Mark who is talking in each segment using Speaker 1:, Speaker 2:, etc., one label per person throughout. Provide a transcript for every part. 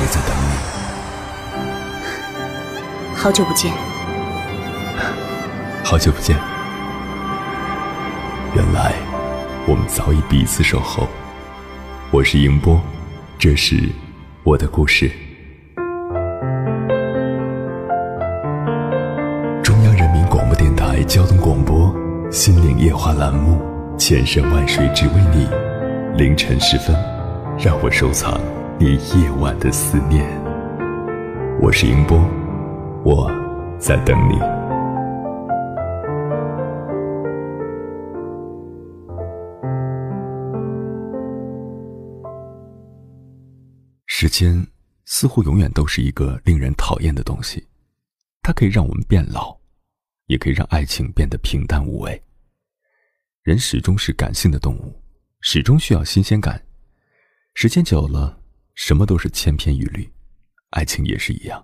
Speaker 1: 他也在等
Speaker 2: 你。好久不见。
Speaker 1: 好久不见。原来我们早已彼此守候。我是迎波，这是我的故事。中央人民广播电台交通广播《心灵夜话》栏目，千山万水只为你。凌晨时分，让我收藏你夜晚的思念。我是迎波，我在等你。时间似乎永远都是一个令人讨厌的东西，它可以让我们变老，也可以让爱情变得平淡无味。人始终是感性的动物，始终需要新鲜感。时间久了，什么都是千篇一律，爱情也是一样。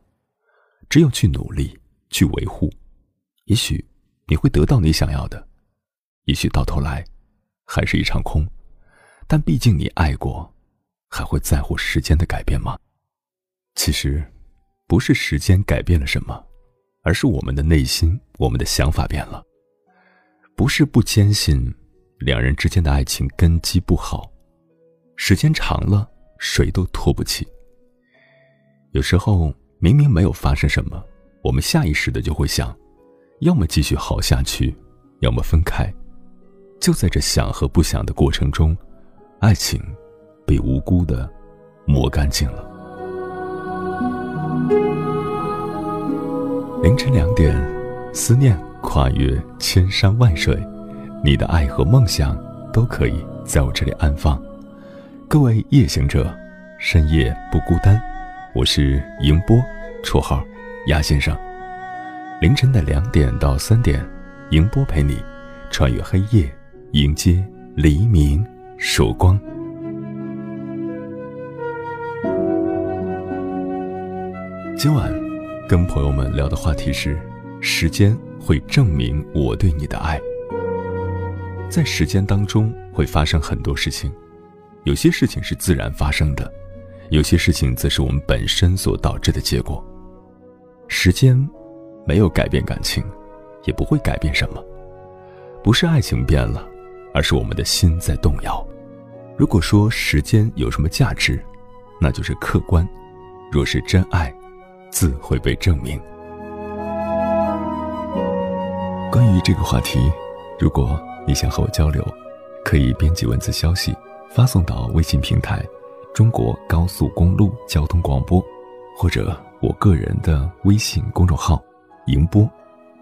Speaker 1: 只有去努力，去维护，也许你会得到你想要的，也许到头来还是一场空。但毕竟你爱过。还会在乎时间的改变吗？其实，不是时间改变了什么，而是我们的内心、我们的想法变了。不是不坚信两人之间的爱情根基不好，时间长了，谁都拖不起。有时候明明没有发生什么，我们下意识的就会想，要么继续好下去，要么分开。就在这想和不想的过程中，爱情。被无辜的磨干净了。凌晨两点，思念跨越千山万水，你的爱和梦想都可以在我这里安放。各位夜行者，深夜不孤单。我是迎波，绰号鸭先生。凌晨的两点到三点，迎波陪你穿越黑夜，迎接黎明曙光。今晚跟朋友们聊的话题是：时间会证明我对你的爱。在时间当中会发生很多事情，有些事情是自然发生的，有些事情则是我们本身所导致的结果。时间没有改变感情，也不会改变什么。不是爱情变了，而是我们的心在动摇。如果说时间有什么价值，那就是客观；若是真爱，自会被证明。关于这个话题，如果你想和我交流，可以编辑文字消息发送到微信平台“中国高速公路交通广播”，或者我个人的微信公众号“迎播”，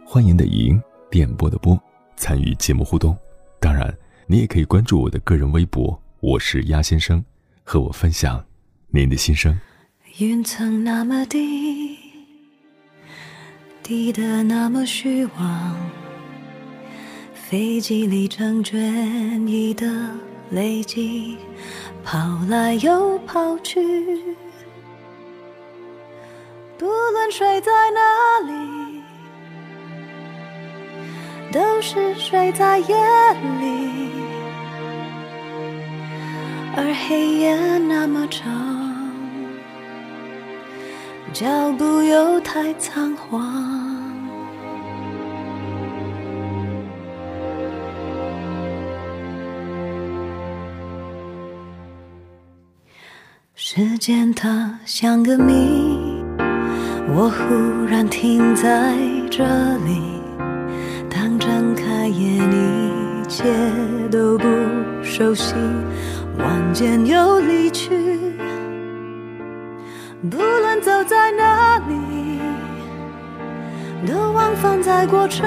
Speaker 1: 欢迎的迎，电波的波，参与节目互动。当然，你也可以关注我的个人微博，我是鸭先生，和我分享您的心声。
Speaker 3: 云层那么低，低得那么虚妄，飞机里成倦意的累积，跑来又跑去。不论睡在哪里，都是睡在夜里，而黑夜那么长。脚步又太仓皇，时间它像个谜，我忽然停在这里。当睁开眼，一切都不熟悉，晚间又离去。不论走在哪里，都往返在过程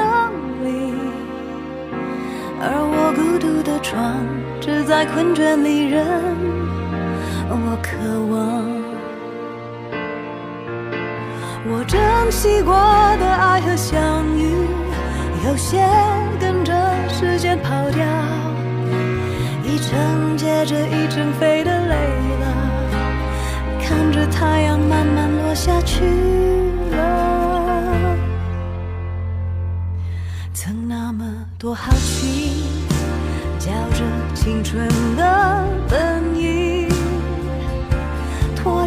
Speaker 3: 里，而我孤独的床，只在困倦里忍。我渴望我珍惜过的爱和相遇，有些跟着时间跑掉，一程接着一程飞的累了，看着太阳慢慢落下去了。曾那么多好奇，叫着青春的本，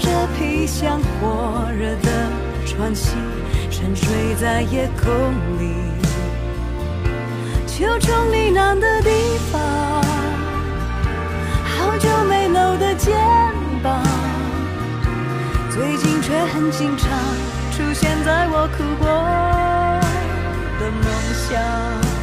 Speaker 3: 着皮箱火热的。喘息，沉睡在夜空里，求求你难的地方，好久没搂的肩膀，最近却很经常出现在我哭过的梦乡。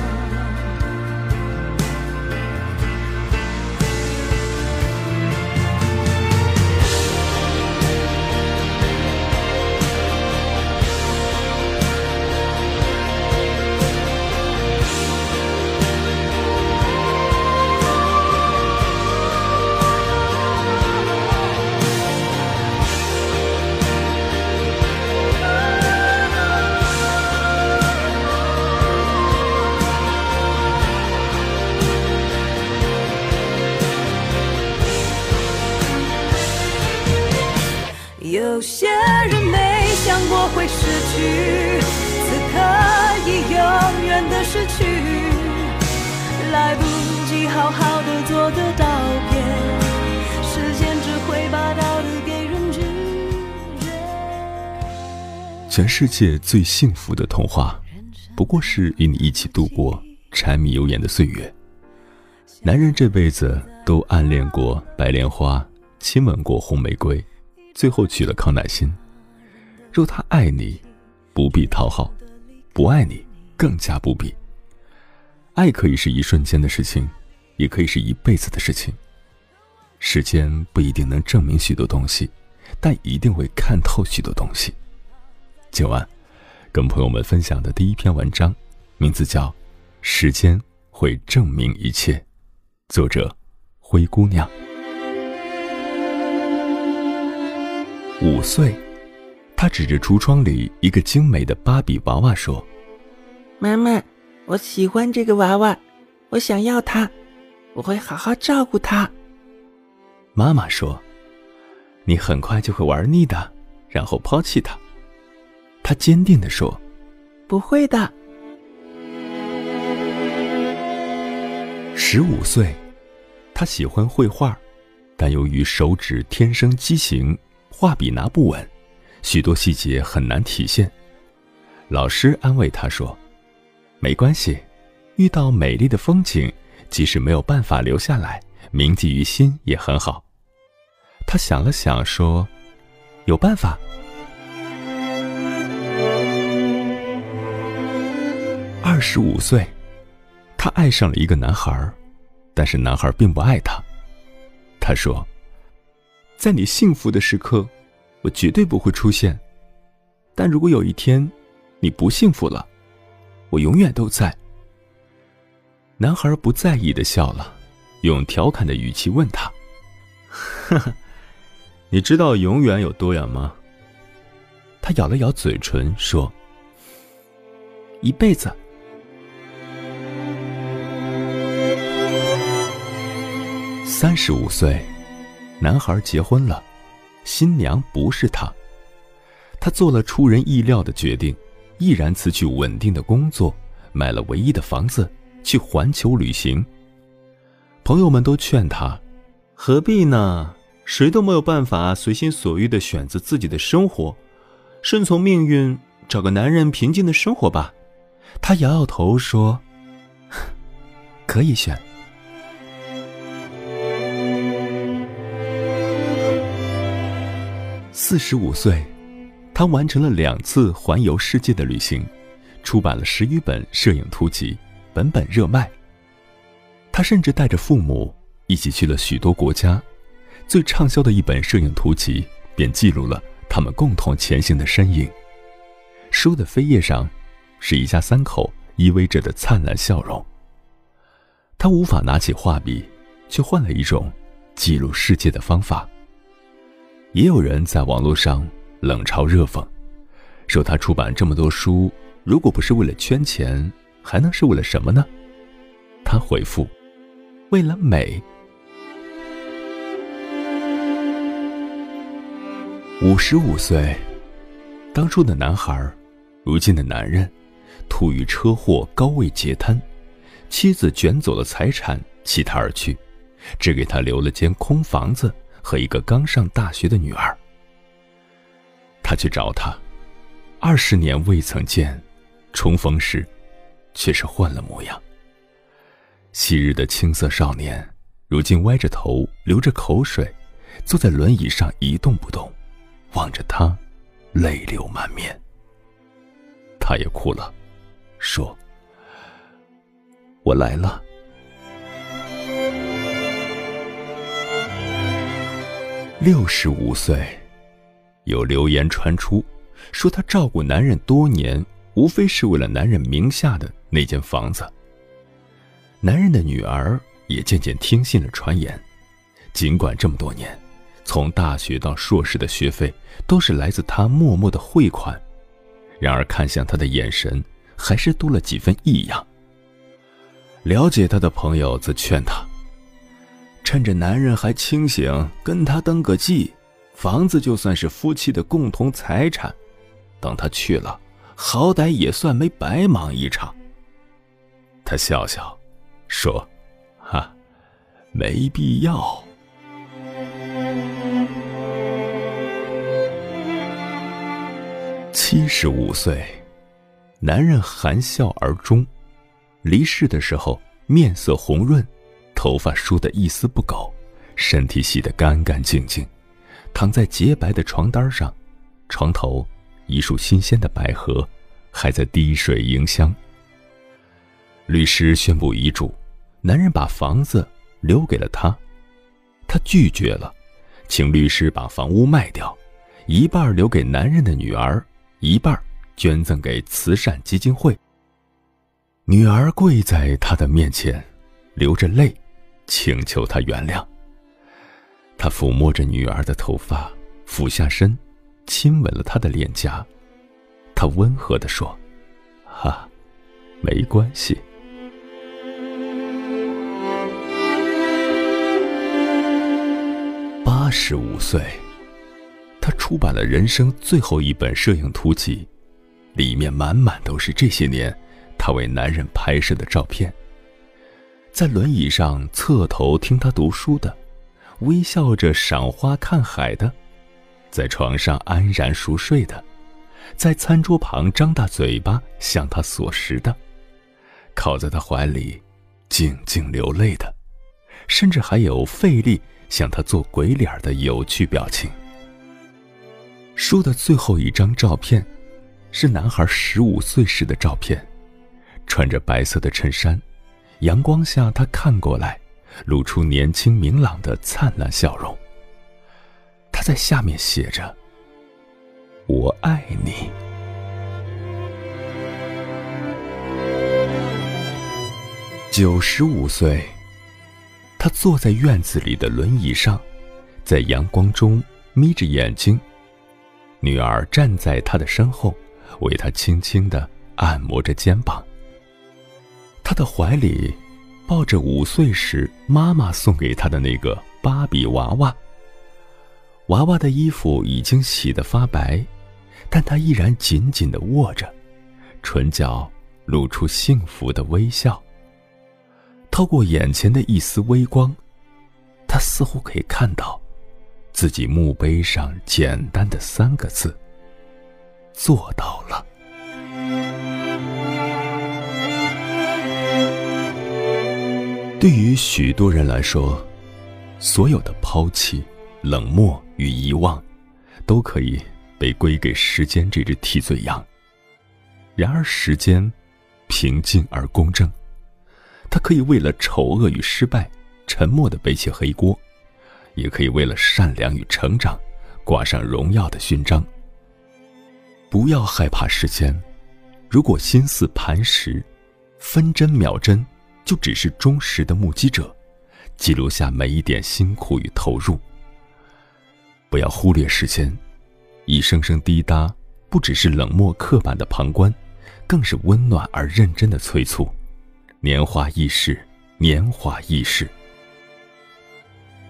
Speaker 3: 有些人没想过会失去，此刻已永远的失去，来不及好好的做个道别，时间只会把道理给人拒绝。
Speaker 1: 全世界最幸福的童话，不过是与你一起度过柴米油盐的岁月。男人这辈子都暗恋过白莲花，亲吻过红玫瑰。最后娶了康乃馨。若他爱你，不必讨好；不爱你，更加不必。爱可以是一瞬间的事情，也可以是一辈子的事情。时间不一定能证明许多东西，但一定会看透许多东西。今晚，跟朋友们分享的第一篇文章，名字叫《时间会证明一切》，作者：灰姑娘。五岁，他指着橱窗里一个精美的芭比娃娃说：“
Speaker 4: 妈妈，我喜欢这个娃娃，我想要它，我会好好照顾它。”
Speaker 1: 妈妈说：“你很快就会玩腻的，然后抛弃它。”他坚定地说：“
Speaker 4: 不会的。”
Speaker 1: 十五岁，他喜欢绘画，但由于手指天生畸形。画笔拿不稳，许多细节很难体现。老师安慰他说：“没关系，遇到美丽的风景，即使没有办法留下来，铭记于心也很好。”他想了想说：“有办法。”二十五岁，他爱上了一个男孩，但是男孩并不爱他。他说。在你幸福的时刻，我绝对不会出现。但如果有一天你不幸福了，我永远都在。男孩不在意的笑了，用调侃的语气问他：“呵呵，你知道永远有多远吗？”他咬了咬嘴唇说：“一辈子。”三十五岁。男孩结婚了，新娘不是他。他做了出人意料的决定，毅然辞去稳定的工作，买了唯一的房子，去环球旅行。朋友们都劝他：“何必呢？谁都没有办法随心所欲的选择自己的生活，顺从命运，找个男人平静的生活吧。”他摇摇头说：“ 可以选。”四十五岁，他完成了两次环游世界的旅行，出版了十余本摄影图集，本本热卖。他甚至带着父母一起去了许多国家，最畅销的一本摄影图集便记录了他们共同前行的身影。书的扉页上，是一家三口依偎着的灿烂笑容。他无法拿起画笔，却换了一种记录世界的方法。也有人在网络上冷嘲热讽，说他出版这么多书，如果不是为了圈钱，还能是为了什么呢？他回复：“为了美。”五十五岁，当初的男孩，如今的男人，突遇车祸，高位截瘫，妻子卷走了财产，弃他而去，只给他留了间空房子和一个刚上大学的女儿。他去找她，二十年未曾见，重逢时，却是换了模样。昔日的青涩少年，如今歪着头，流着口水，坐在轮椅上一动不动，望着他，泪流满面。他也哭了，说：“我来了。”六十五岁，有流言传出，说她照顾男人多年，无非是为了男人名下的那间房子。男人的女儿也渐渐听信了传言，尽管这么多年，从大学到硕士的学费都是来自他默默的汇款，然而看向他的眼神还是多了几分异样。了解他的朋友则劝他，趁着男人还清醒，跟他登个记，房子就算是夫妻的共同财产，等他去了，好歹也算没白忙一场。他笑笑。说：“哈，没必要。”七十五岁，男人含笑而终。离世的时候，面色红润，头发梳得一丝不苟，身体洗得干干净净，躺在洁白的床单上，床头一束新鲜的百合，还在滴水迎香。律师宣布遗嘱，男人把房子留给了他，他拒绝了，请律师把房屋卖掉，一半留给男人的女儿，一半捐赠给慈善基金会。女儿跪在他的面前，流着泪，请求他原谅。他抚摸着女儿的头发，俯下身，亲吻了她的脸颊。他温和地说：“哈，没关系。”八十五岁，他出版了人生最后一本摄影图集，里面满满都是这些年他为男人拍摄的照片。在轮椅上侧头听他读书的，微笑着赏花看海的，在床上安然熟睡的，在餐桌旁张大嘴巴向他索食的，靠在他怀里静静流泪的，甚至还有费力。向他做鬼脸的有趣表情。书的最后一张照片，是男孩十五岁时的照片，穿着白色的衬衫，阳光下他看过来，露出年轻明朗的灿烂笑容。他在下面写着：“我爱你。”九十五岁。他坐在院子里的轮椅上，在阳光中眯着眼睛。女儿站在他的身后，为他轻轻的按摩着肩膀。他的怀里抱着五岁时妈妈送给他的那个芭比娃娃。娃娃的衣服已经洗得发白，但他依然紧紧的握着，唇角露出幸福的微笑。透过眼前的一丝微光，他似乎可以看到自己墓碑上简单的三个字：“做到了。”对于许多人来说，所有的抛弃、冷漠与遗忘，都可以被归给时间这只替罪羊。然而，时间平静而公正。它可以为了丑恶与失败，沉默的背起黑锅，也可以为了善良与成长，挂上荣耀的勋章。不要害怕时间，如果心似磐石，分针秒针就只是忠实的目击者，记录下每一点辛苦与投入。不要忽略时间，一声声滴答，不只是冷漠刻板的旁观，更是温暖而认真的催促。年华易逝，年华易逝，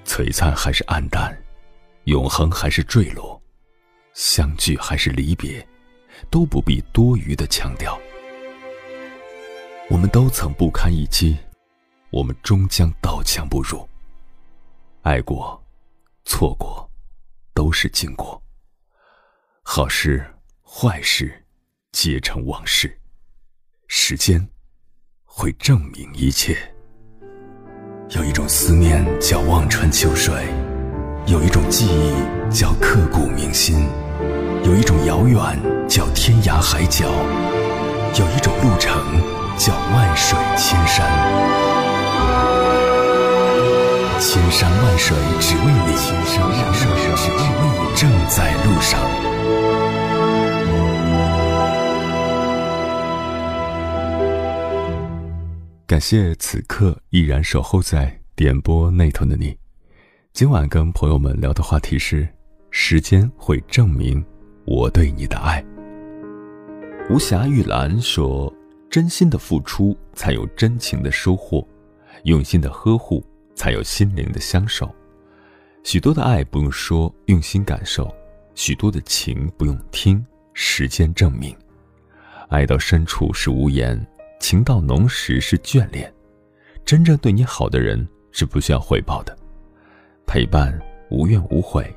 Speaker 1: 璀璨还是黯淡，永恒还是坠落，相聚还是离别，都不必多余的强调。我们都曾不堪一击，我们终将刀枪不入。爱过，错过，都是经过。好事，坏事，皆成往事。时间。会证明一切。有一种思念叫望穿秋水，有一种记忆叫刻骨铭心，有一种遥远叫天涯海角，有一种路程叫万水千山。千山万水只为你，千山万水只为你，正在路上。感谢此刻依然守候在点播那头的你。今晚跟朋友们聊的话题是：时间会证明我对你的爱。无暇玉兰说：“真心的付出才有真情的收获，用心的呵护才有心灵的相守。许多的爱不用说，用心感受；许多的情不用听，时间证明。爱到深处是无言。”情到浓时是眷恋，真正对你好的人是不需要回报的，陪伴无怨无悔，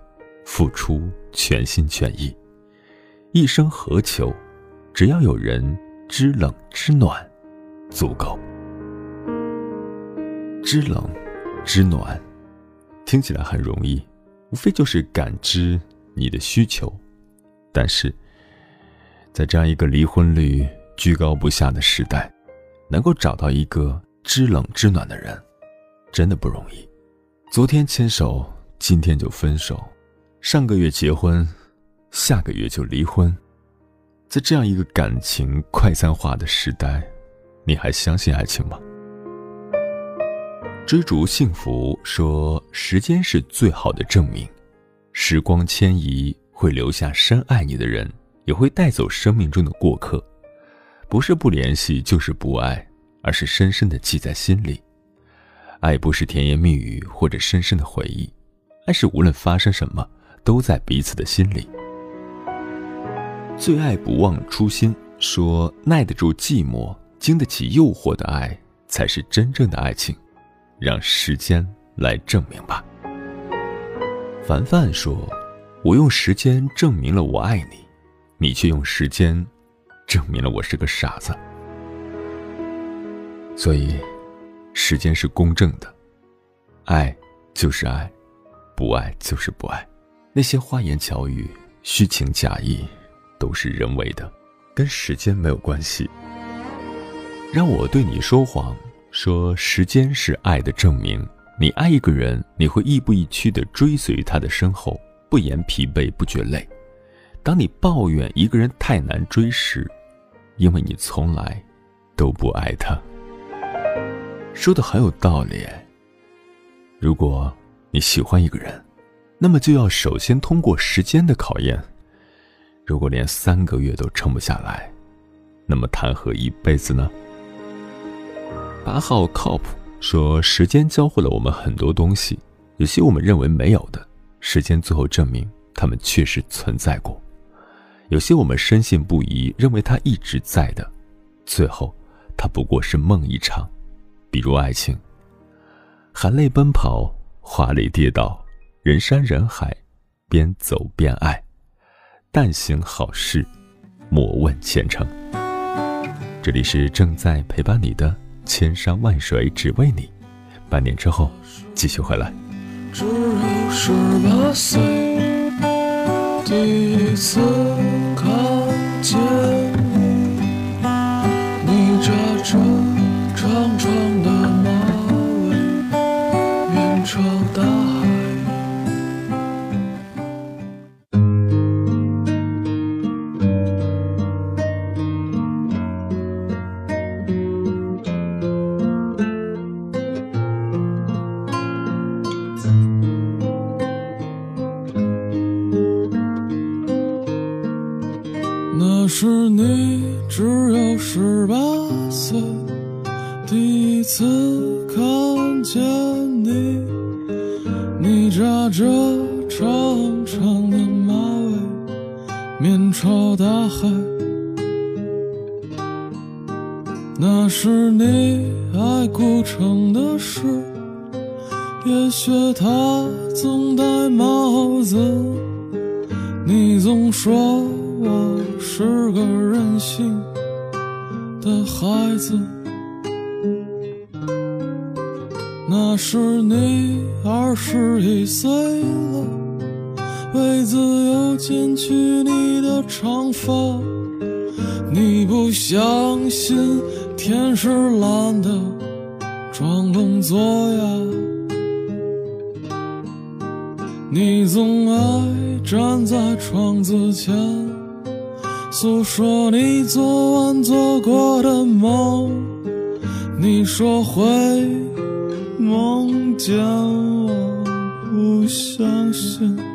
Speaker 1: 付出全心全意，一生何求？只要有人知冷知暖，足够。知冷知暖，听起来很容易，无非就是感知你的需求，但是在这样一个离婚率。居高不下的时代，能够找到一个知冷知暖的人，真的不容易。昨天牵手，今天就分手，上个月结婚，下个月就离婚。在这样一个感情快餐化的时代，你还相信爱情吗？追逐幸福说，时间是最好的证明。时光迁移会留下深爱你的人，也会带走生命中的过客。不是不联系，就是不爱，而是深深的记在心里。爱不是甜言蜜语或者深深的回忆，爱是无论发生什么，都在彼此的心里。最爱不忘初心，说耐得住寂寞、经得起诱惑的爱，才是真正的爱情。让时间来证明吧。凡凡说：“我用时间证明了我爱你，你却用时间。”证明了我是个傻子，所以，时间是公正的，爱就是爱，不爱就是不爱。那些花言巧语、虚情假意，都是人为的，跟时间没有关系。让我对你说谎，说时间是爱的证明。你爱一个人，你会亦步亦趋的追随他的身后，不言疲惫，不觉累。当你抱怨一个人太难追时，因为你从来都不爱他，说的很有道理。如果你喜欢一个人，那么就要首先通过时间的考验。如果连三个月都撑不下来，那么谈何一辈子呢？八号靠谱说，时间教会了我们很多东西，有些我们认为没有的，时间最后证明他们确实存在过。有些我们深信不疑，认为它一直在的，最后，它不过是梦一场。比如爱情，含泪奔跑，华丽跌倒，人山人海，边走边爱，但行好事，莫问前程。这里是正在陪伴你的千山万水只为你，半年之后继续回来。
Speaker 5: 只有十八岁。第一次看见你，你扎着次看见你，你扎着长长的马尾，面朝大海。那是你爱古城的诗，也许他总戴帽子。你总说我是个任性的孩子。那时你二十一岁了，为自由剪去你的长发。你不相信天是蓝的，装聋作哑。你总爱站在窗子前，诉说你昨晚做过的梦。你说会梦见我，不相信。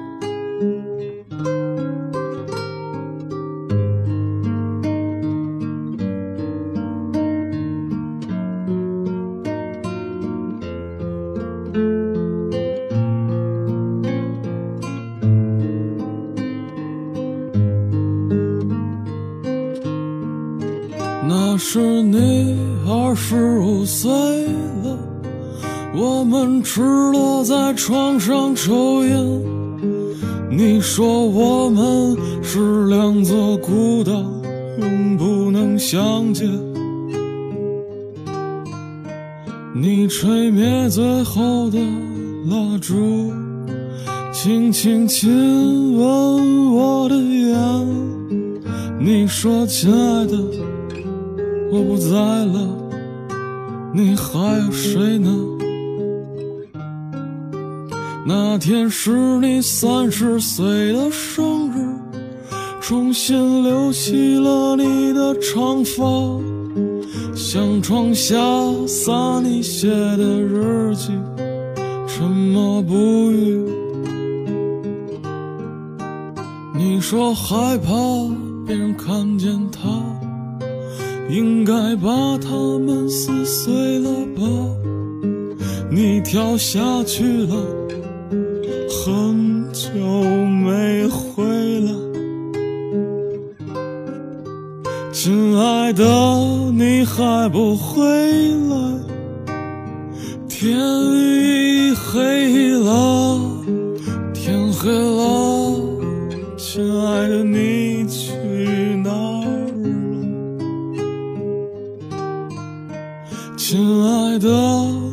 Speaker 5: 床上抽烟。你说我们是两座孤岛，永不能相见。你吹灭最后的蜡烛，轻轻亲吻我的眼。你说，亲爱的。我不在了，你还有谁呢？那天是你三十岁的生日，重新留起了你的长发，向床下撒你写的日记，沉默不语。你说害怕别人看见他。应该把它们撕碎了吧？你跳下去了，爱的，你还不回来？天已黑了，天黑了，亲爱的，你去哪儿？亲爱的，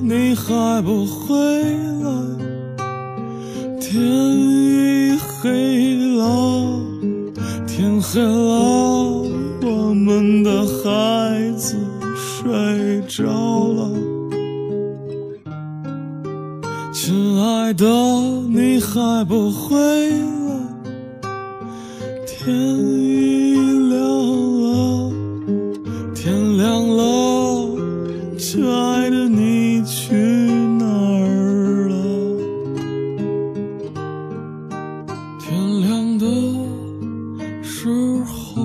Speaker 5: 你还不回来？天已黑了，天黑了，的孩子睡着了。亲爱的，你还不回来？天已亮了，天亮了。亲爱的，你去哪儿了？天亮的时候，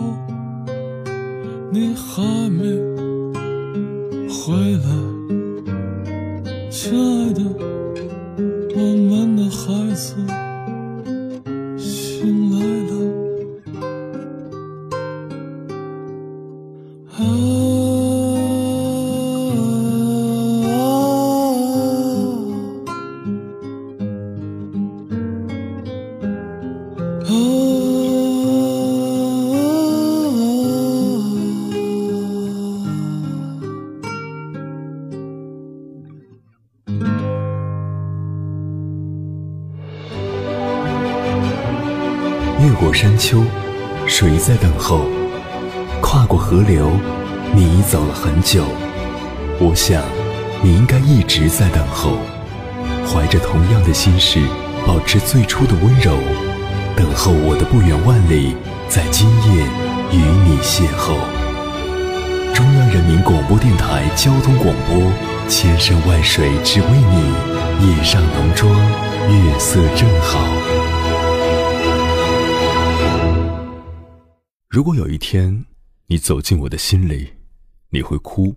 Speaker 5: 你还没回来。亲爱的，
Speaker 1: 久。我想，你应该一直在等候，怀着同样的心事，保持最初的温柔，等候我的不远万里，在今夜与你邂逅。中央人民广播电台交通广播，千山万水只为你，夜上浓妆，月色正好。如果有一天你走进我的心里，你会哭，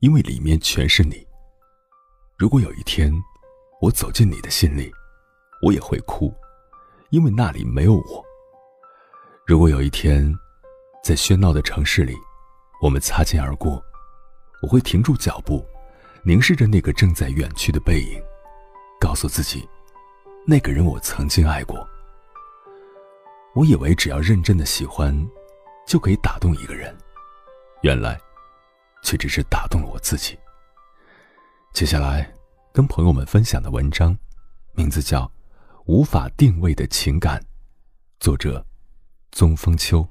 Speaker 1: 因为里面全是你。如果有一天我走进你的心里，我也会哭，因为那里没有我。如果有一天，在喧闹的城市里，我们擦肩而过，我会停住脚步，凝视着那个正在远去的背影，告诉自己，那个人我曾经爱过。我以为只要认真的喜欢，就可以打动一个人，原来，却只是打动了我自己。接下来，跟朋友们分享的文章，名字叫《无法定位的情感》，作者：宗风秋。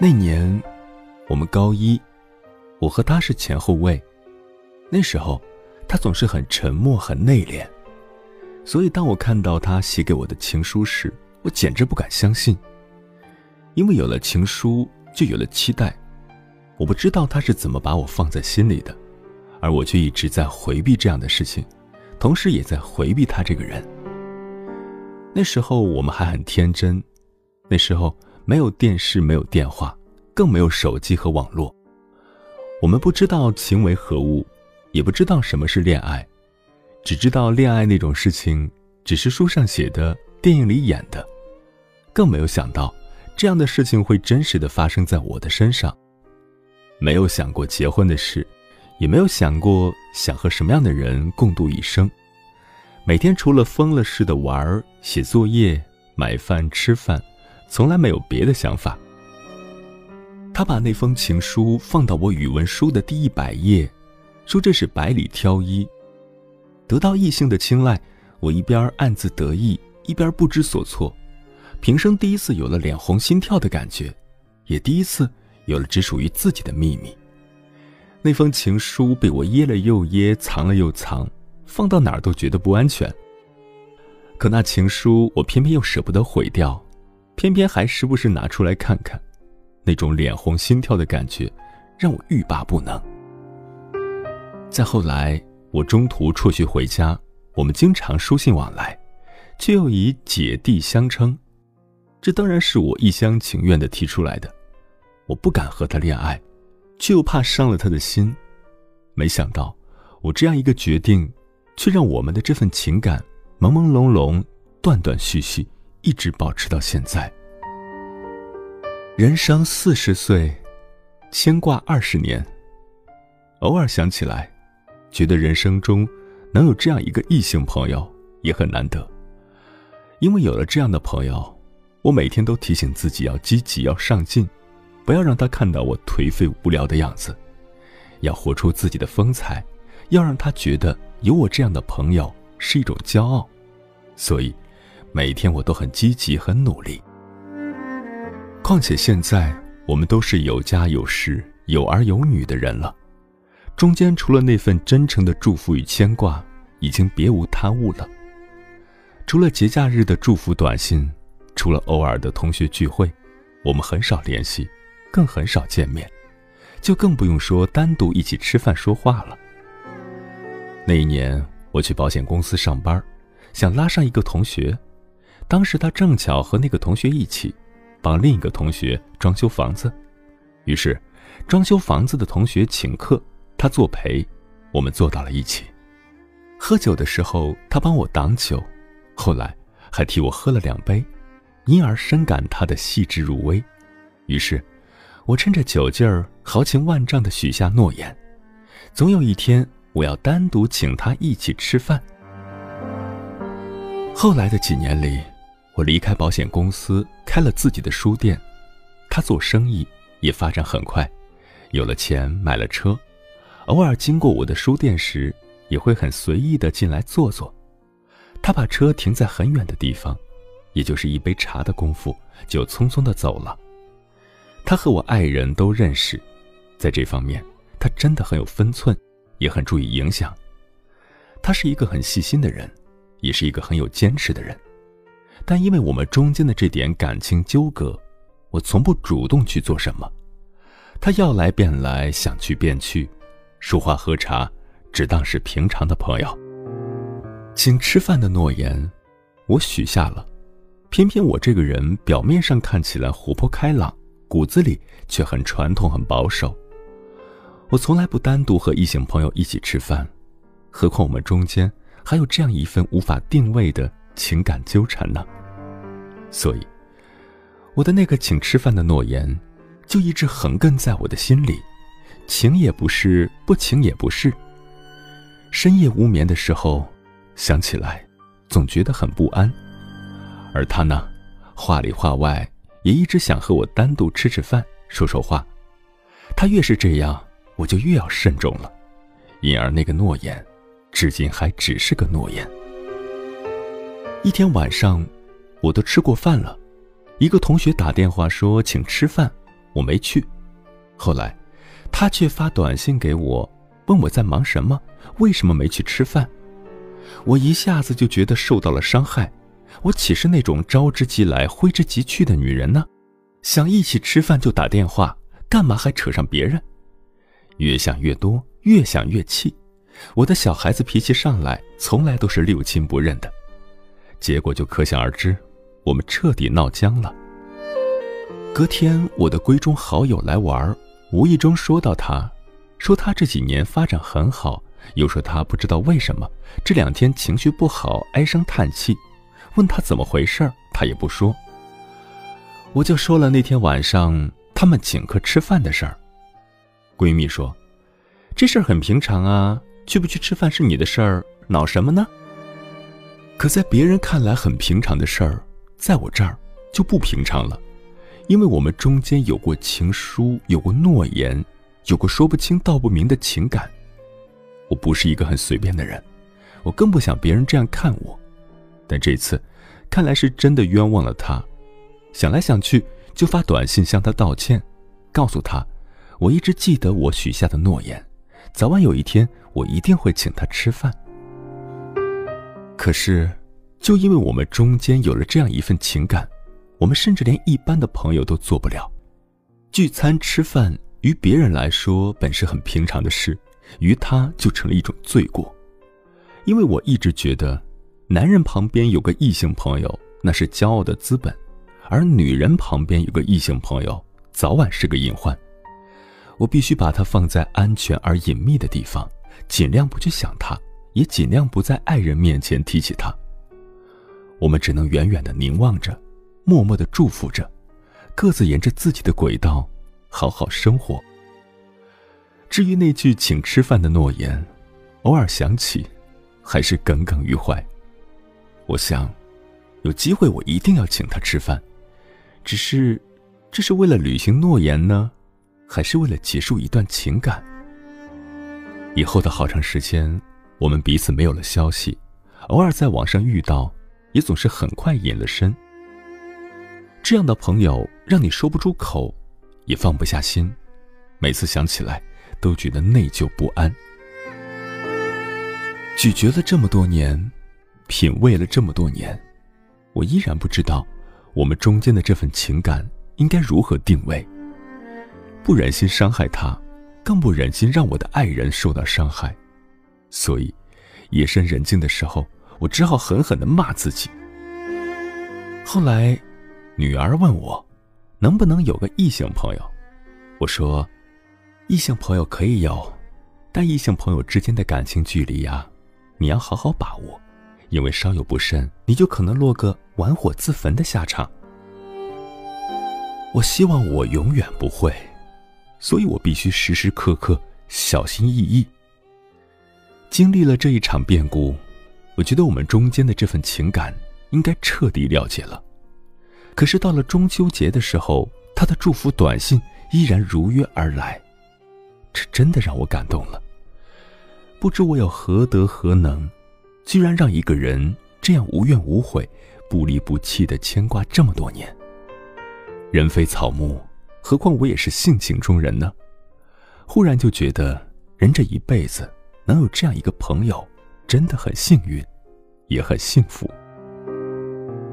Speaker 1: 那年，我们高一，我和他是前后位。那时候，他总是很沉默、很内敛。所以，当我看到他写给我的情书时，我简直不敢相信。因为有了情书，就有了期待。我不知道他是怎么把我放在心里的，而我却一直在回避这样的事情，同时也在回避他这个人。那时候我们还很天真，那时候没有电视，没有电话，更没有手机和网络。我们不知道情为何物，也不知道什么是恋爱。只知道恋爱那种事情，只是书上写的，电影里演的，更没有想到这样的事情会真实的发生在我的身上。没有想过结婚的事，也没有想过想和什么样的人共度一生。每天除了疯了似的玩、写作业、买饭、吃饭，从来没有别的想法。他把那封情书放到我语文书的第一百页，说这是百里挑一。得到异性的青睐，我一边暗自得意，一边不知所措。平生第一次有了脸红心跳的感觉，也第一次有了只属于自己的秘密。那封情书被我掖了又掖，藏了又藏，放到哪儿都觉得不安全。可那情书我偏偏又舍不得毁掉，偏偏还时不时拿出来看看。那种脸红心跳的感觉，让我欲罢不能。再后来。我中途辍学回家，我们经常书信往来，却又以姐弟相称。这当然是我一厢情愿的提出来的。我不敢和他恋爱，却又怕伤了他的心。没想到，我这样一个决定，却让我们的这份情感朦朦胧胧、断断续续，一直保持到现在。人生四十岁，牵挂二十年，偶尔想起来。觉得人生中能有这样一个异性朋友也很难得，因为有了这样的朋友，我每天都提醒自己要积极、要上进，不要让他看到我颓废无聊的样子，要活出自己的风采，要让他觉得有我这样的朋友是一种骄傲。所以，每天我都很积极、很努力。况且现在我们都是有家有室、有儿有女的人了。中间除了那份真诚的祝福与牵挂，已经别无他物了。除了节假日的祝福短信，除了偶尔的同学聚会，我们很少联系，更很少见面，就更不用说单独一起吃饭说话了。那一年，我去保险公司上班，想拉上一个同学，当时他正巧和那个同学一起，帮另一个同学装修房子，于是，装修房子的同学请客。他作陪，我们坐到了一起。喝酒的时候，他帮我挡酒，后来还替我喝了两杯，因而深感他的细致入微。于是，我趁着酒劲儿，豪情万丈地许下诺言：总有一天，我要单独请他一起吃饭。后来的几年里，我离开保险公司，开了自己的书店。他做生意也发展很快，有了钱，买了车。偶尔经过我的书店时，也会很随意的进来坐坐。他把车停在很远的地方，也就是一杯茶的功夫，就匆匆的走了。他和我爱人都认识，在这方面，他真的很有分寸，也很注意影响。他是一个很细心的人，也是一个很有坚持的人。但因为我们中间的这点感情纠葛，我从不主动去做什么。他要来便来，想去便去。说话喝茶，只当是平常的朋友。请吃饭的诺言，我许下了，偏偏我这个人表面上看起来活泼开朗，骨子里却很传统、很保守。我从来不单独和异性朋友一起吃饭，何况我们中间还有这样一份无法定位的情感纠缠呢？所以，我的那个请吃饭的诺言，就一直横亘在我的心里，请也不是，不请也不是。深夜无眠的时候，想起来，总觉得很不安。而他呢，话里话外也一直想和我单独吃吃饭，说说话。他越是这样。我就越要慎重了，因而那个诺言，至今还只是个诺言。一天晚上，我都吃过饭了，一个同学打电话说请吃饭，我没去。后来，他却发短信给我，问我在忙什么，为什么没去吃饭。我一下子就觉得受到了伤害。我岂是那种招之即来挥之即去的女人呢？想一起吃饭就打电话，干嘛还扯上别人？越想越多，越想越气。我的小孩子脾气上来，从来都是六亲不认的，结果就可想而知，我们彻底闹僵了。隔天，我的闺中好友来玩，无意中说到他，说他这几年发展很好，又说他不知道为什么这两天情绪不好，唉声叹气。问他怎么回事儿他也不说。我就说了那天晚上他们请客吃饭的事儿。闺蜜说：“这事儿很平常啊，去不去吃饭是你的事儿，恼什么呢？”可在别人看来很平常的事儿，在我这儿就不平常了，因为我们中间有过情书，有过诺言，有过说不清道不明的情感。我不是一个很随便的人，我更不想别人这样看我。但这次，看来是真的冤枉了他。想来想去，就发短信向他道歉，告诉他。我一直记得我许下的诺言，早晚有一天我一定会请他吃饭。可是，就因为我们中间有了这样一份情感，我们甚至连一般的朋友都做不了。聚餐吃饭于别人来说本是很平常的事，于他就成了一种罪过。因为我一直觉得，男人旁边有个异性朋友那是骄傲的资本，而女人旁边有个异性朋友早晚是个隐患。我必须把它放在安全而隐秘的地方，尽量不去想它，也尽量不在爱人面前提起它。我们只能远远的凝望着，默默的祝福着，各自沿着自己的轨道，好好生活。至于那句请吃饭的诺言，偶尔想起，还是耿耿于怀。我想，有机会我一定要请他吃饭，只是，这是为了履行诺言呢？还是为了结束一段情感。以后的好长时间，我们彼此没有了消息，偶尔在网上遇到，也总是很快隐了身。这样的朋友让你说不出口，也放不下心，每次想起来都觉得内疚不安。咀嚼了这么多年，品味了这么多年，我依然不知道，我们中间的这份情感应该如何定位。不忍心伤害他，更不忍心让我的爱人受到伤害，所以，夜深人静的时候，我只好狠狠的骂自己。后来，女儿问我，能不能有个异性朋友？我说，异性朋友可以有，但异性朋友之间的感情距离呀，你要好好把握，因为稍有不慎，你就可能落个玩火自焚的下场。我希望我永远不会。所以我必须时时刻刻小心翼翼。经历了这一场变故，我觉得我们中间的这份情感应该彻底了结了。可是到了中秋节的时候，他的祝福短信依然如约而来，这真的让我感动了。不知我有何德何能，居然让一个人这样无怨无悔、不离不弃的牵挂这么多年。人非草木。何况我也是性情中人呢，忽然就觉得人这一辈子能有这样一个朋友，真的很幸运，也很幸福。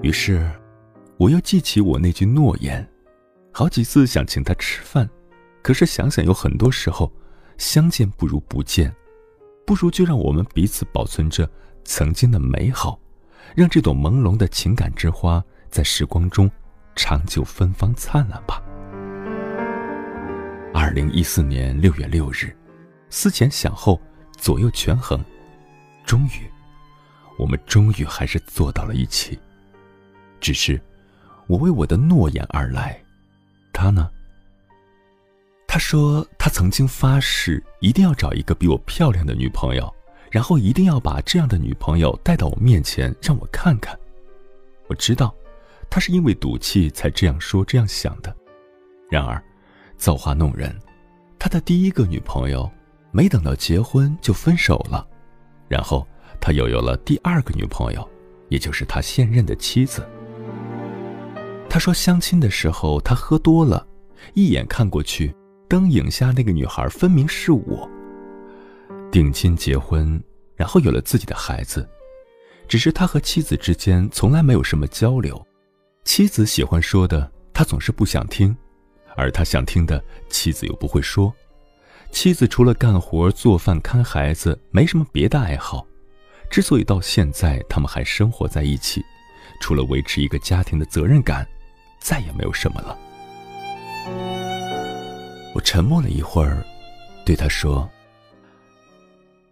Speaker 1: 于是，我又记起我那句诺言，好几次想请他吃饭，可是想想有很多时候，相见不如不见，不如就让我们彼此保存着曾经的美好，让这朵朦胧的情感之花在时光中长久芬芳灿烂吧。二零一四年六月六日，思前想后，左右权衡，终于，我们终于还是坐到了一起。只是，我为我的诺言而来，他呢？他说他曾经发誓一定要找一个比我漂亮的女朋友，然后一定要把这样的女朋友带到我面前让我看看。我知道，他是因为赌气才这样说这样想的。然而。造化弄人，他的第一个女朋友没等到结婚就分手了，然后他又有了第二个女朋友，也就是他现任的妻子。他说相亲的时候他喝多了，一眼看过去，灯影下那个女孩分明是我。定亲结婚，然后有了自己的孩子，只是他和妻子之间从来没有什么交流，妻子喜欢说的他总是不想听。而他想听的，妻子又不会说。妻子除了干活、做饭、看孩子，没什么别的爱好。之所以到现在他们还生活在一起，除了维持一个家庭的责任感，再也没有什么了。我沉默了一会儿，对他说：“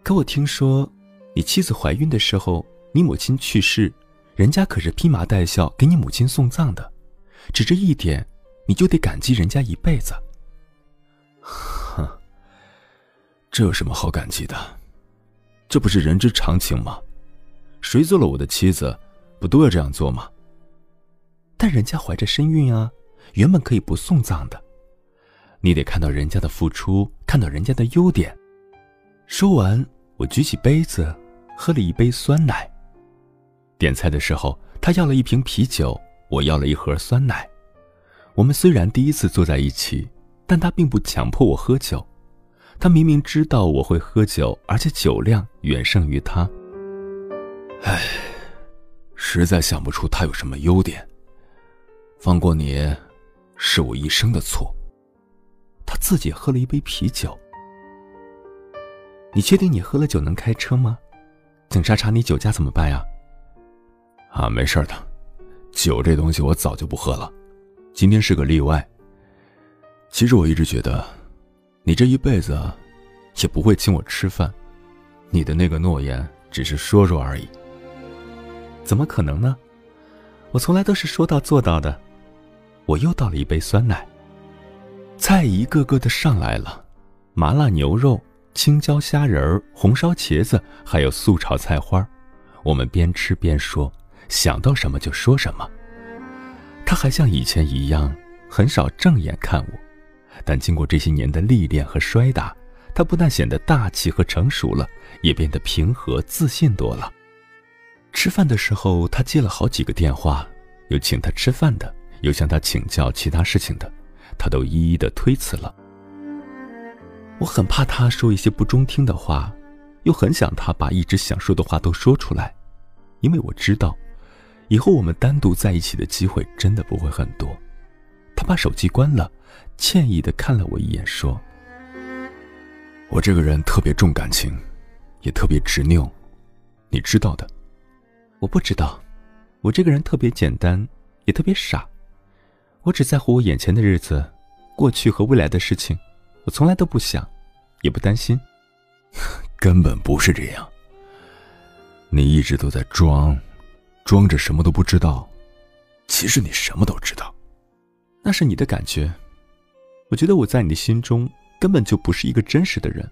Speaker 1: 可我听说，你妻子怀孕的时候，你母亲去世，人家可是披麻戴孝给你母亲送葬的，只这一点。”你就得感激人家一辈子。哼，这有什么好感激的？这不是人之常情吗？谁做了我的妻子，不都要这样做吗？但人家怀着身孕啊，原本可以不送葬的。你得看到人家的付出，看到人家的优点。说完，我举起杯子，喝了一杯酸奶。点菜的时候，他要了一瓶啤酒，我要了一盒酸奶。我们虽然第一次坐在一起，但他并不强迫我喝酒。他明明知道我会喝酒，而且酒量远胜于他。唉，实在想不出他有什么优点。放过你，是我一生的错。他自己喝了一杯啤酒。你确定你喝了酒能开车吗？警察查你酒驾怎么办呀？啊，没事的，酒这东西我早就不喝了。今天是个例外。其实我一直觉得，你这一辈子也不会请我吃饭，你的那个诺言只是说说而已。怎么可能呢？我从来都是说到做到的。我又倒了一杯酸奶，菜一个个的上来了：麻辣牛肉、青椒虾仁、红烧茄子，还有素炒菜花。我们边吃边说，想到什么就说什么。他还像以前一样，很少正眼看我，但经过这些年的历练和摔打，他不但显得大气和成熟了，也变得平和自信多了。吃饭的时候，他接了好几个电话，有请他吃饭的，有向他请教其他事情的，他都一一的推辞了。我很怕他说一些不中听的话，又很想他把一直想说的话都说出来，因为我知道。以后我们单独在一起的机会真的不会很多。他把手机关了，歉意的看了我一眼，说：“我这个人特别重感情，也特别执拗，你知道的。我不知道，我这个人特别简单，也特别傻。我只在乎我眼前的日子，过去和未来的事情，我从来都不想，也不担心。根本不是这样。你一直都在装。”装着什么都不知道，其实你什么都知道。那是你的感觉。我觉得我在你的心中根本就不是一个真实的人，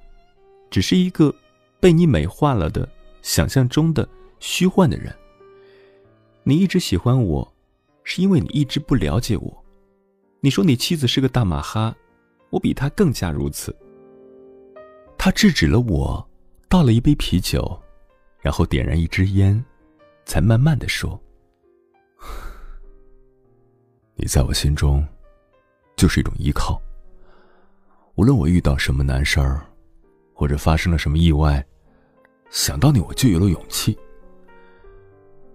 Speaker 1: 只是一个被你美化了的想象中的虚幻的人。你一直喜欢我，是因为你一直不了解我。你说你妻子是个大马哈，我比他更加如此。他制止了我，倒了一杯啤酒，然后点燃一支烟。才慢慢的说：“你在我心中，就是一种依靠。无论我遇到什么难事儿，或者发生了什么意外，想到你我就有了勇气。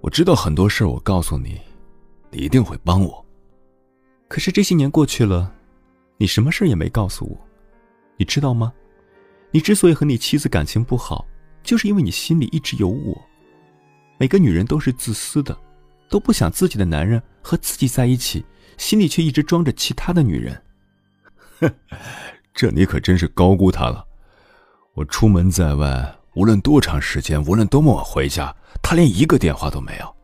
Speaker 1: 我知道很多事儿，我告诉你，你一定会帮我。可是这些年过去了，你什么事也没告诉我，你知道吗？你之所以和你妻子感情不好，就是因为你心里一直有我。”每个女人都是自私的，都不想自己的男人和自己在一起，心里却一直装着其他的女人。
Speaker 6: 哼，这你可真是高估他了。我出门在外，无论多长时间，无论多么晚回家，他连一个电话都没有，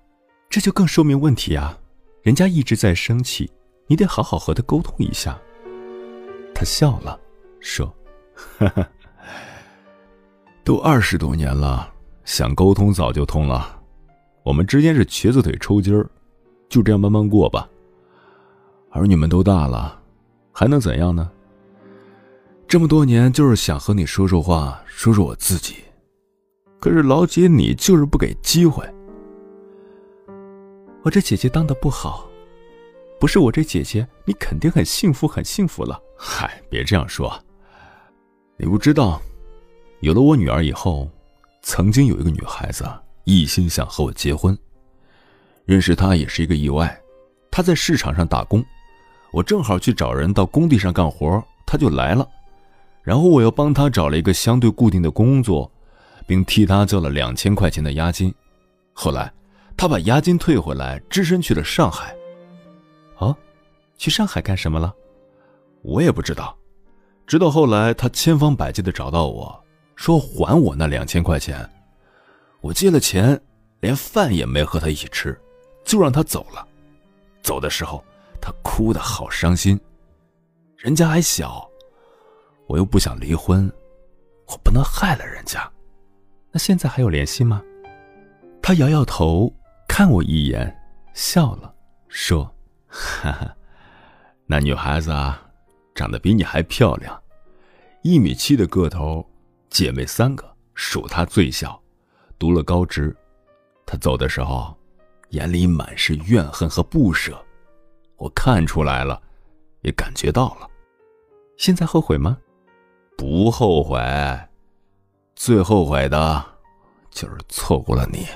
Speaker 1: 这就更说明问题啊！人家一直在生气，你得好好和他沟通一下。他笑了，说：“
Speaker 6: 哈哈，都二十多年了，想沟通早就通了。我们之间是瘸子腿抽筋儿，就这样慢慢过吧。儿女们都大了，还能怎样呢？”这么多年，就是想和你说说话，说说我自己。可是老姐，你就是不给机会。
Speaker 1: 我这姐姐当的不好，不是我这姐姐，你肯定很幸福，很幸福了。
Speaker 6: 嗨，别这样说。你不知道，有了我女儿以后，曾经有一个女孩子一心想和我结婚。认识她也是一个意外，她在市场上打工，我正好去找人到工地上干活，她就来了。然后我又帮他找了一个相对固定的工作，并替他交了两千块钱的押金。后来，他把押金退回来，只身去了上海。
Speaker 1: 哦，去上海干什么了？
Speaker 6: 我也不知道。直到后来，他千方百计的找到我，说还我那两千块钱。我借了钱，连饭也没和他一起吃，就让他走了。走的时候，他哭得好伤心。人家还小。我又不想离婚，我不能害了人家。
Speaker 1: 那现在还有联系吗？他摇摇头，看我一眼，笑了，说：“
Speaker 6: 哈哈，那女孩子啊，长得比你还漂亮，一米七的个头，姐妹三个，属她最小，读了高职。她走的时候，眼里满是怨恨和不舍，我看出来了，也感觉到了。
Speaker 1: 现在后悔吗？”
Speaker 6: 不后悔，最后悔的，就是错过了你。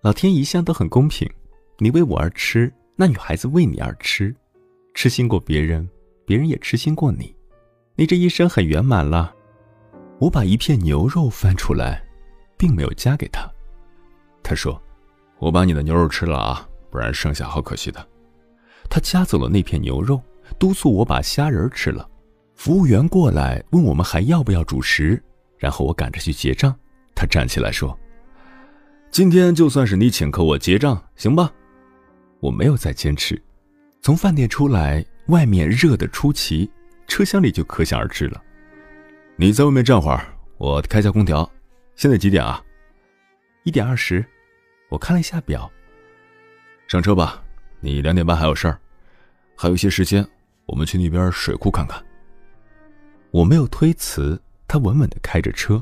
Speaker 1: 老天一向都很公平，你为我而吃，那女孩子为你而吃，痴心过别人，别人也痴心过你，你这一生很圆满了。我把一片牛肉翻出来，并没有夹给他。
Speaker 6: 他说：“我把你的牛肉吃了啊，不然剩下好可惜的。”
Speaker 1: 他夹走了那片牛肉，督促我把虾仁吃了。服务员过来问我们还要不要主食，然后我赶着去结账。他站起来说：“
Speaker 6: 今天就算是你请客，我结账，行吧？”
Speaker 1: 我没有再坚持。从饭店出来，外面热得出奇，车厢里就可想而知了。
Speaker 6: 你在外面站会儿，我开下空调。现在几点啊？
Speaker 1: 一点二十。我看了一下表。
Speaker 6: 上车吧，你两点半还有事儿，还有一些时间，我们去那边水库看看。
Speaker 1: 我没有推辞，他稳稳的开着车。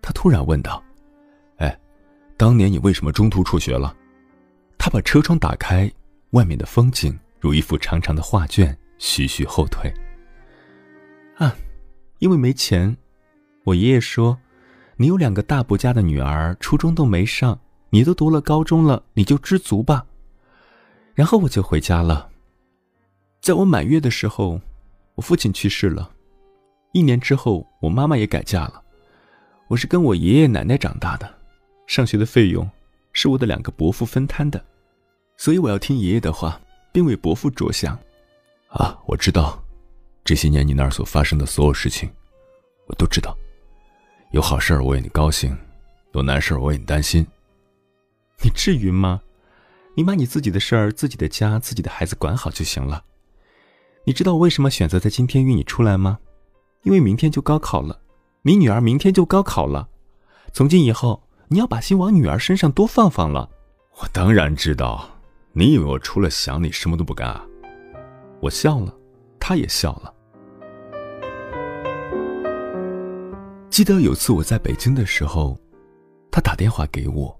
Speaker 1: 他突然问道：“
Speaker 6: 哎，当年你为什么中途辍学了？”
Speaker 1: 他把车窗打开，外面的风景如一幅长长的画卷，徐徐后退。啊，因为没钱。我爷爷说：“你有两个大伯家的女儿，初中都没上，你都读了高中了，你就知足吧。”然后我就回家了。在我满月的时候，我父亲去世了。一年之后，我妈妈也改嫁了。我是跟我爷爷奶奶长大的，上学的费用是我的两个伯父分摊的，所以我要听爷爷的话，并为伯父着想。
Speaker 6: 啊，我知道，这些年你那儿所发生的所有事情，我都知道。有好事儿我为你高兴，有难事儿我为你担心。
Speaker 1: 你至于吗？你把你自己的事儿、自己的家、自己的孩子管好就行了。你知道我为什么选择在今天约你出来吗？因为明天就高考了，你女儿明天就高考了，从今以后你要把心往女儿身上多放放了。
Speaker 6: 我当然知道，你以为我除了想你什么都不干啊？
Speaker 1: 我笑了，他也笑了。记得有次我在北京的时候，他打电话给我，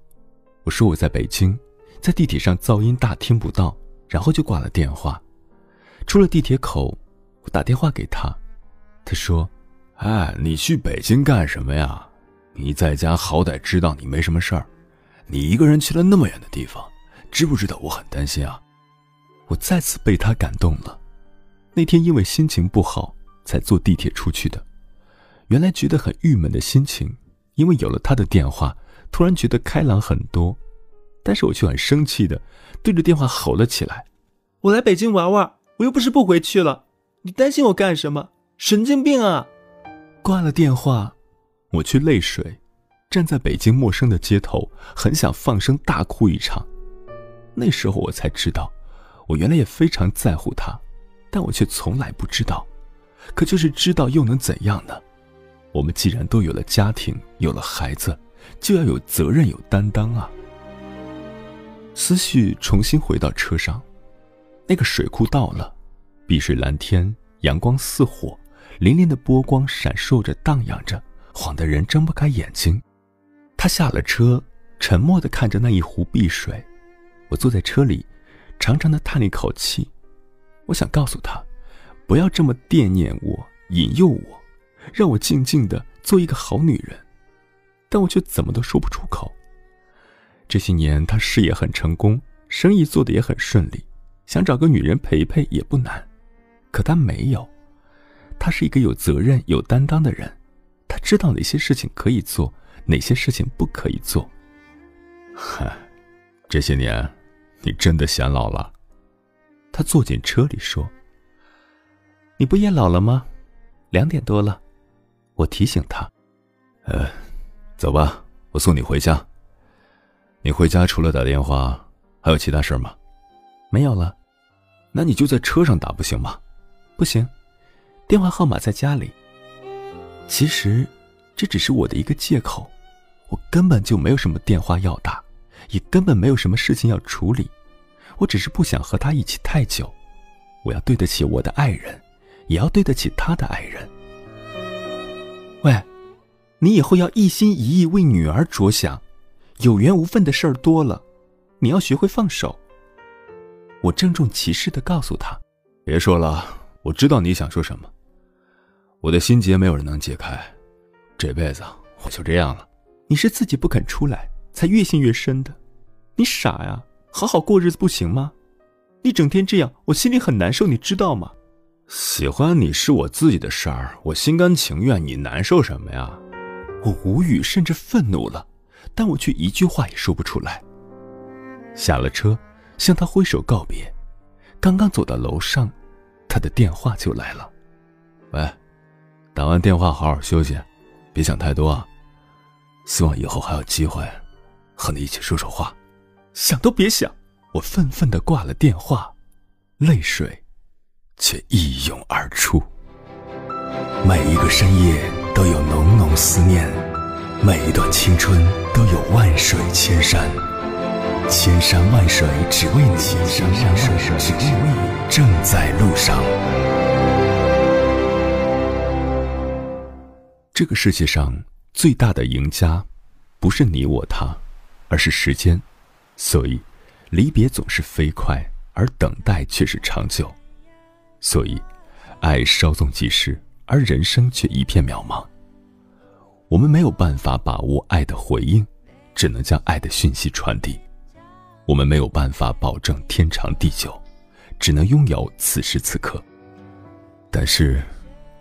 Speaker 1: 我说我在北京，在地铁上噪音大听不到，然后就挂了电话。出了地铁口，我打电话给他。他说：“
Speaker 6: 哎，你去北京干什么呀？你在家好歹知道你没什么事儿，你一个人去了那么远的地方，知不知道我很担心啊？”
Speaker 1: 我再次被他感动了。那天因为心情不好才坐地铁出去的，原来觉得很郁闷的心情，因为有了他的电话，突然觉得开朗很多。但是我却很生气的对着电话吼了起来：“
Speaker 7: 我来北京玩玩，我又不是不回去了，你担心我干什么？神经病啊！”
Speaker 1: 挂了电话，我去泪水，站在北京陌生的街头，很想放声大哭一场。那时候我才知道，我原来也非常在乎他，但我却从来不知道。可就是知道又能怎样呢？我们既然都有了家庭，有了孩子，就要有责任，有担当啊！思绪重新回到车上，那个水库到了，碧水蓝天，阳光似火，粼粼的波光闪烁着，荡漾着，晃得人睁不开眼睛。他下了车，沉默地看着那一湖碧水。我坐在车里，长长的叹了一口气。我想告诉他，不要这么惦念我，引诱我，让我静静的做一个好女人。但我却怎么都说不出口。这些年，他事业很成功，生意做得也很顺利，想找个女人陪陪也不难。可他没有，他是一个有责任、有担当的人，他知道哪些事情可以做，哪些事情不可以做。嗨，这些年，你真的显老了。他坐进车里说：“你不也老了吗？两点多了。”我提醒他：“
Speaker 6: 呃，走吧，我送你回家。”你回家除了打电话，还有其他事吗？
Speaker 1: 没有了，
Speaker 6: 那你就在车上打不行吗？
Speaker 1: 不行，电话号码在家里。其实，这只是我的一个借口，我根本就没有什么电话要打，也根本没有什么事情要处理，我只是不想和他一起太久。我要对得起我的爱人，也要对得起他的爱人。喂，你以后要一心一意为女儿着想。有缘无分的事儿多了，你要学会放手。我郑重其事的告诉他：“
Speaker 6: 别说了，我知道你想说什么。我的心结没有人能解开，这辈子我就这样了。
Speaker 1: 你是自己不肯出来，才越陷越深的。你傻呀，好好过日子不行吗？你整天这样，我心里很难受，你知道吗？
Speaker 6: 喜欢你是我自己的事儿，我心甘情愿，你难受什么呀？
Speaker 1: 我无语，甚至愤怒了。但我却一句话也说不出来。下了车，向他挥手告别，刚刚走到楼上，他的电话就来了。
Speaker 6: 喂，打完电话好好休息，别想太多啊。希望以后还有机会和你一起说说话。
Speaker 1: 想都别想！我愤愤地挂了电话，泪水却一涌而出。
Speaker 8: 每一个深夜都有浓浓思念。每一段青春都有万水千山，千山万水只为你，千山万水只为你，正在路上。
Speaker 1: 这个世界上最大的赢家，不是你我他，而是时间。所以，离别总是飞快，而等待却是长久。所以，爱稍纵即逝，而人生却一片渺茫。我们没有办法把握爱的回应，只能将爱的讯息传递。我们没有办法保证天长地久，只能拥有此时此刻。但是，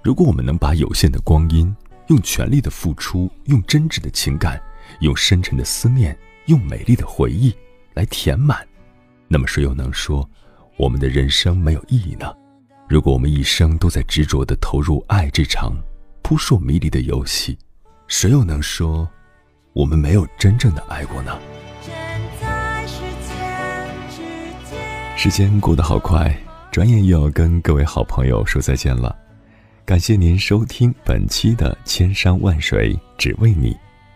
Speaker 1: 如果我们能把有限的光阴，用全力的付出，用真挚的情感，用深沉的思念，用美丽的回忆来填满，那么谁又能说我们的人生没有意义呢？如果我们一生都在执着的投入爱这场扑朔迷离的游戏，谁又能说，我们没有真正的爱过呢？时间过得好快，转眼又要跟各位好朋友说再见了。感谢您收听本期的《千山万水只为你》。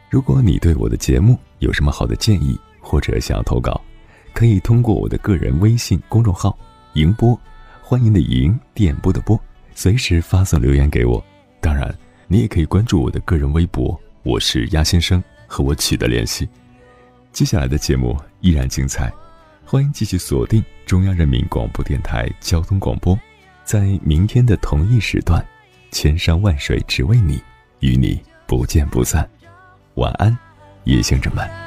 Speaker 1: 如果你对我的节目有什么好的建议，或者想要投稿，可以通过我的个人微信公众号“迎波”，欢迎的迎，电波的波，随时发送留言给我。当然。你也可以关注我的个人微博，我是鸭先生，和我取得联系。接下来的节目依然精彩，欢迎继续锁定中央人民广播电台交通广播，在明天的同一时段，千山万水只为你，与你不见不散。晚安，夜行者们。